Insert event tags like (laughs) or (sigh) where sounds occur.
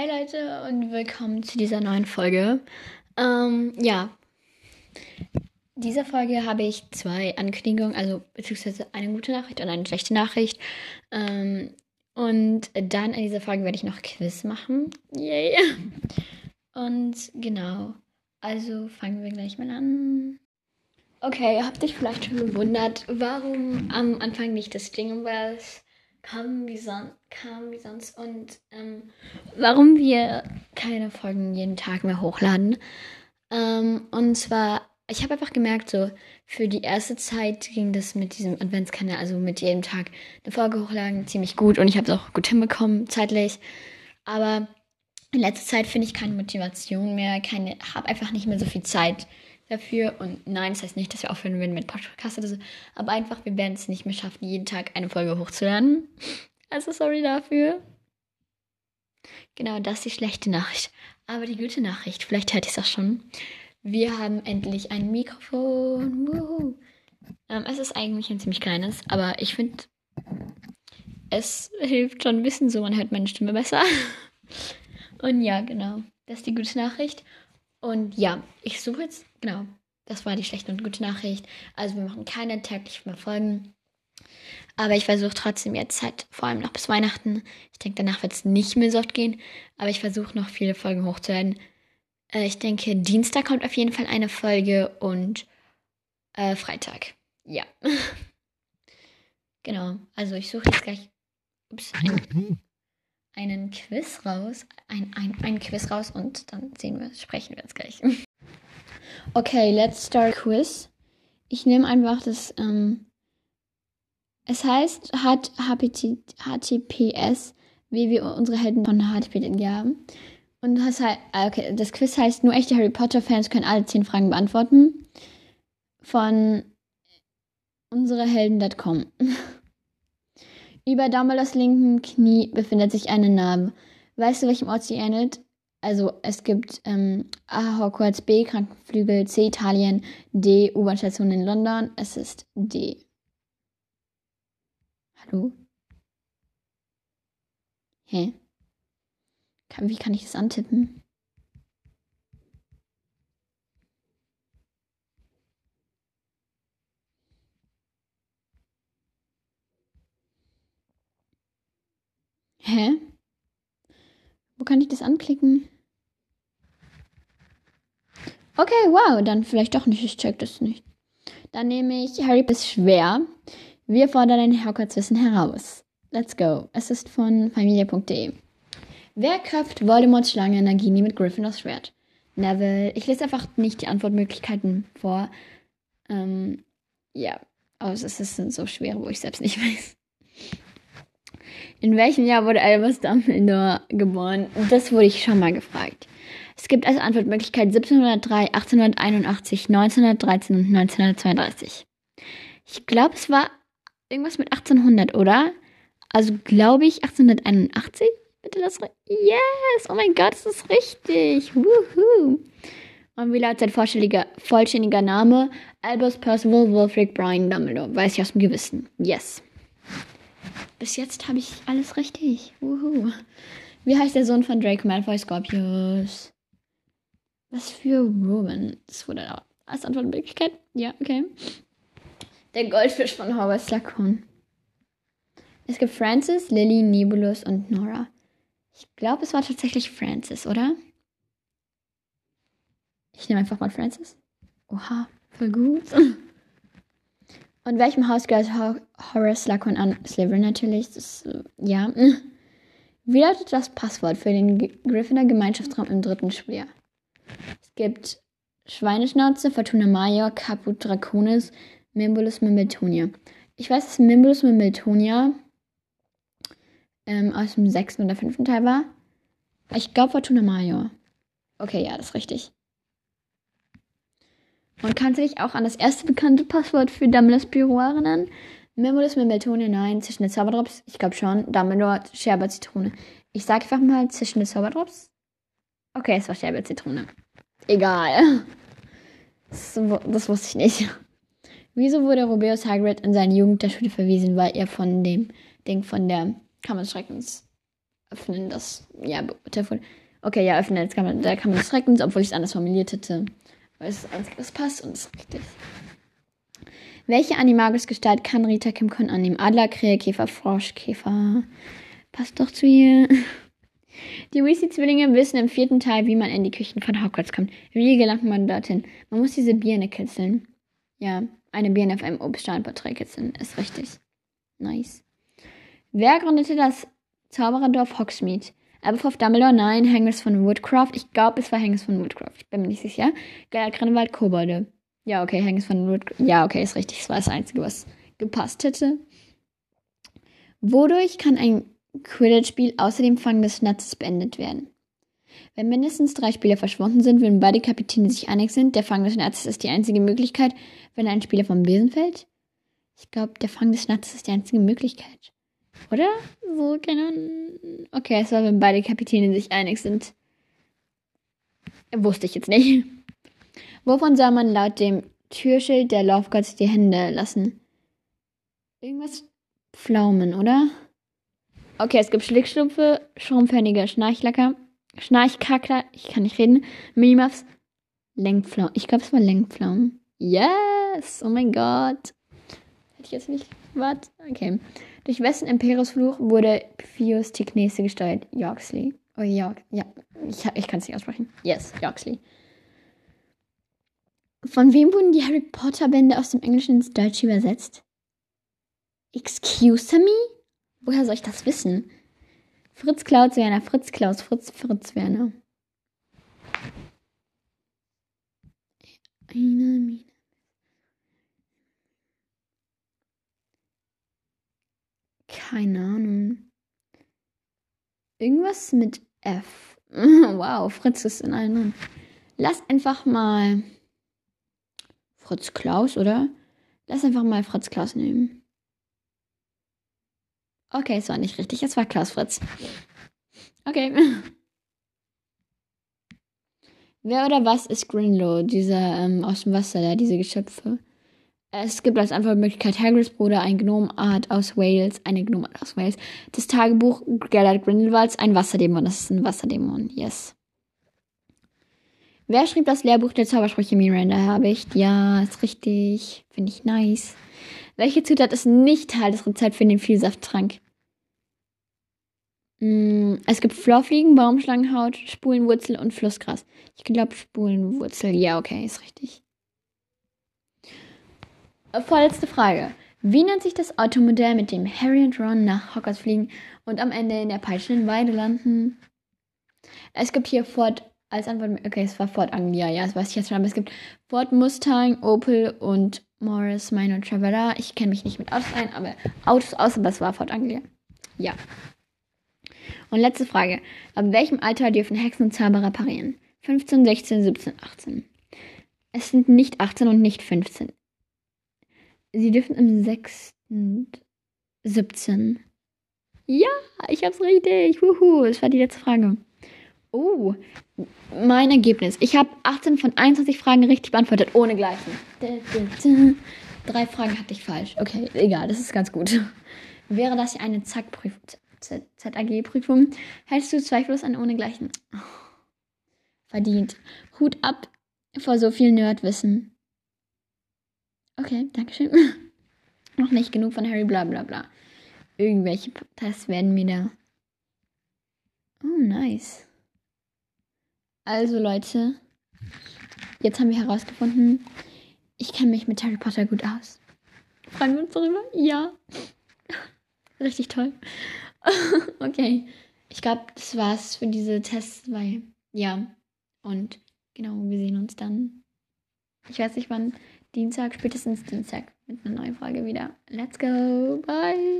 Hi Leute und willkommen zu dieser neuen Folge. Ähm, ja, dieser Folge habe ich zwei Ankündigungen, also beziehungsweise eine gute Nachricht und eine schlechte Nachricht. Ähm, und dann in dieser Folge werde ich noch Quiz machen. Yay! Und genau, also fangen wir gleich mal an. Okay, habt dich vielleicht schon gewundert, warum am Anfang nicht das Jingle Bells kam wie, son kam wie sonst und ähm, warum wir keine Folgen jeden Tag mehr hochladen. Ähm, und zwar, ich habe einfach gemerkt, so für die erste Zeit ging das mit diesem Adventskanal, also mit jedem Tag eine Folge hochladen, ziemlich gut und ich habe es auch gut hinbekommen zeitlich. Aber in letzter Zeit finde ich keine Motivation mehr, keine, habe einfach nicht mehr so viel Zeit dafür. Und nein, das heißt nicht, dass wir aufhören werden mit Podcast oder so. Aber einfach, wir werden es nicht mehr schaffen, jeden Tag eine Folge hochzuladen. Also sorry dafür. Genau, das ist die schlechte Nachricht. Aber die gute Nachricht, vielleicht hört ihr es auch schon. Wir haben endlich ein Mikrofon. Ähm, es ist eigentlich ein ziemlich kleines, aber ich finde, es hilft schon ein bisschen so, man hört meine Stimme besser. (laughs) Und ja, genau, das ist die gute Nachricht. Und ja, ich suche jetzt, genau, das war die schlechte und gute Nachricht. Also wir machen keine täglichen mehr Folgen. Aber ich versuche trotzdem jetzt halt, vor allem noch bis Weihnachten. Ich denke, danach wird es nicht mehr so oft gehen. Aber ich versuche noch viele Folgen hochzuladen. Äh, ich denke, Dienstag kommt auf jeden Fall eine Folge und äh, Freitag. Ja. (laughs) genau. Also ich suche jetzt gleich ups, einen, (laughs) einen Quiz raus. Ein, ein, ein Quiz raus und dann sehen wir, sprechen wir jetzt gleich. (laughs) okay, let's start Quiz. Ich nehme einfach das. Ähm, es heißt hat HTTPS, wie wir unsere Helden von HTTP haben. Und das, heißt, ah, okay, das Quiz heißt, nur echte Harry Potter-Fans können alle zehn Fragen beantworten. Von unserehelden.com. (laughs) Über Dumbledores linken Knie befindet sich eine Narbe. Weißt du, welchem Ort sie ähnelt? Also es gibt ähm, A. Hogwarts, B. Krankenflügel, C. Italien, D. U-Bahn-Station in London. Es ist D. Hallo? Hä? Kann, wie kann ich das antippen? Hä? Wo kann ich das anklicken? Okay, wow, dann vielleicht doch nicht. Ich check das nicht. Dann nehme ich Harry ist schwer. Wir fordern ein Hogwarts-Wissen heraus. Let's go. Es ist von familie.de. Wer köpft Voldemorts Schlange Nagini mit Gryffindors Schwert? Neville. Ich lese einfach nicht die Antwortmöglichkeiten vor. Ähm, ja, aber es sind so schwer, wo ich selbst nicht (laughs) weiß. In welchem Jahr wurde Albus Dumbledore geboren? Das wurde ich schon mal gefragt. Es gibt als Antwortmöglichkeit 1703, 1881, 1913 und 1932. Ich glaube, es war irgendwas mit 1800, oder? Also glaube ich 1881? Bitte das. Yes! Oh mein Gott, das ist richtig! Woohoo! Und wie lautet sein vollständiger, Name? Albus Percival Wolfric Brian Dumbledore. Weiß ich aus dem Gewissen. Yes. Bis jetzt habe ich alles richtig. Wuhu. Wie heißt der Sohn von Draco Malfoy Scorpius? Was für Ruben? Das wurde da als Antwortmöglichkeit. Ja, okay. Der Goldfisch von Howard Slughorn. Es gibt Francis, Lily, Nebulus und Nora. Ich glaube, es war tatsächlich Francis, oder? Ich nehme einfach mal Francis. Oha, voll gut. (laughs) Und welchem Haus gehört Horace Slughorn an? Slytherin natürlich. Das, äh, ja. (laughs) Wie lautet das Passwort für den Gryffindor Gemeinschaftsraum im dritten Schuljahr? Es gibt Schweineschnauze, Fortuna Major, Caput Draconis, Mimbulus Mimbletonia. Ich weiß, dass Mimbulus Mimbletonia ähm, aus dem sechsten oder fünften Teil war. Ich glaube Fortuna Major. Okay, ja, das ist richtig. Und kannst du dich auch an das erste bekannte Passwort für Dumbledores Büro erinnern? Mimulus, Mimmeltone, nein. Zwischen den Zauberdrops? Ich glaube schon. Dumbledore, Scherbe, Zitrone. Ich sag einfach mal zwischen den Zauberdrops. Okay, es war Scherbe, Zitrone. Egal. Das, das wusste ich nicht. Wieso wurde Rubeus Hagrid in seine Jugend der Schule verwiesen? Weil er von dem Ding von der Kammer des Schreckens öffnen das, ja, Telefon. Okay, ja, öffnen, jetzt kann man, da kann man das recken, obwohl ich es anders formuliert hätte. Weil es ist das Einzige, was passt und ist richtig. Welche Animagus-Gestalt kann Rita Kimcon annehmen? Adler, Krähe, Käfer, Frosch, Käfer. Passt doch zu ihr. Die Weasley-Zwillinge wissen im vierten Teil, wie man in die Küchen von Hogwarts kommt. Wie gelangt man dorthin? Man muss diese Birne kitzeln. Ja, eine Birne auf einem Obststeinporträt kitzeln. Ist richtig. Nice. Wer gründete das Zaubererdorf Hogsmeade? Aberforth Dumbledore? Nein. Hengels von Woodcroft? Ich glaube, es war Hengels von Woodcroft. Ich bin mir nicht sicher. Grindelwald Kobolde. Ja, okay, Hengels von Woodcroft. Ja, okay, ist richtig. Das war das Einzige, was gepasst hätte. Wodurch kann ein Quidditch-Spiel außer dem Fang des Schnatzes beendet werden? Wenn mindestens drei Spieler verschwunden sind, wenn beide Kapitäne sich einig sind, der Fang des Schnatzes ist die einzige Möglichkeit, wenn ein Spieler vom Besen fällt? Ich glaube, der Fang des Schnatzes ist die einzige Möglichkeit. Oder? So, keine Ahnung. Okay, es war, wenn beide Kapitäne sich einig sind. Wusste ich jetzt nicht. (laughs) Wovon soll man laut dem Türschild der Laufgods die Hände lassen? Irgendwas Pflaumen, oder? Okay, es gibt Schlickschlupfe, schrumpfhörnige Schnarchlacker, Schnarchkackler, ich kann nicht reden, Minimuffs, Lenkpflaumen. Ich glaube, es war Lenkpflaumen. Yes! Oh mein Gott. Hätte ich jetzt nicht. Was? Okay. Durch wessen Imperiusfluch wurde Pius Tignese gesteuert? Yorksley. Oh, York. Ja, ich, ich kann es nicht aussprechen. Yes, Yorksley. Von wem wurden die Harry Potter Bände aus dem Englischen ins Deutsche übersetzt? Excuse me? Woher soll ich das wissen? Fritz Klaus Werner, Fritz Klaus, Fritz Fritz Werner. Eine Mine. Keine Ahnung. Irgendwas mit F. (laughs) Wow, Fritz ist in einem. Lass einfach mal Fritz Klaus, oder? Lass einfach mal Fritz Klaus nehmen. Okay, es war nicht richtig. Es war Klaus Fritz. Okay. (laughs) Wer oder was ist Grinlow? Dieser ähm, aus dem Wasser da, diese Geschöpfe. Es gibt als Antwortmöglichkeit Hagrids Bruder, ein Gnomart aus Wales, eine Gnomart aus Wales. Das Tagebuch Gellert Grindelwalds, ein Wasserdämon. Das ist ein Wasserdämon, yes. Wer schrieb das Lehrbuch der Zaubersprüche Miranda Habicht? Ja, ist richtig. Finde ich nice. Welche Zutat ist nicht Teil des Rezepts für den Vielsafttrank? Mm, es gibt Florfliegen, Baumschlangenhaut, Spulenwurzel und Flussgras. Ich glaube Spulenwurzel. Ja, okay, ist richtig. Vorletzte Frage. Wie nennt sich das Automodell, mit dem Harry und Ron nach Hogwarts fliegen und am Ende in der peitschenden Weide landen? Es gibt hier Ford als Antwort, okay, es war Ford Anglia, ja, das weiß ich jetzt schon, aber es gibt Ford Mustang, Opel und Morris Minor Traveller. Ich kenne mich nicht mit Autos ein, aber Autos aus, aber es war Ford Anglia. Ja. Und letzte Frage. Ab welchem Alter dürfen Hexen und Zauberer parieren? 15, 16, 17, 18. Es sind nicht 18 und nicht 15. Sie dürfen im 6. 17. Ja, ich hab's richtig. Wuhu, das war die letzte Frage. Oh, mein Ergebnis. Ich habe 18 von 21 Fragen richtig beantwortet, ohne Gleichen. Drei Fragen hatte ich falsch. Okay, egal, das ist ganz gut. Wäre das eine ZAG-Prüfung, hältst du zweifellos an ohne Gleichen. Verdient. Hut ab vor so viel Nerdwissen. Okay, Dankeschön. (laughs) Noch nicht genug von Harry, bla bla bla. Irgendwelche Tests werden mir da. Oh, nice. Also Leute, jetzt haben wir herausgefunden, ich kenne mich mit Harry Potter gut aus. Freuen wir uns darüber? Ja. (laughs) Richtig toll. (laughs) okay. Ich glaube, das war's für diese Tests, weil, ja. Und genau, wir sehen uns dann. Ich weiß nicht wann. Dienstag, spätestens Dienstag mit einer neuen Frage wieder. Let's go. Bye.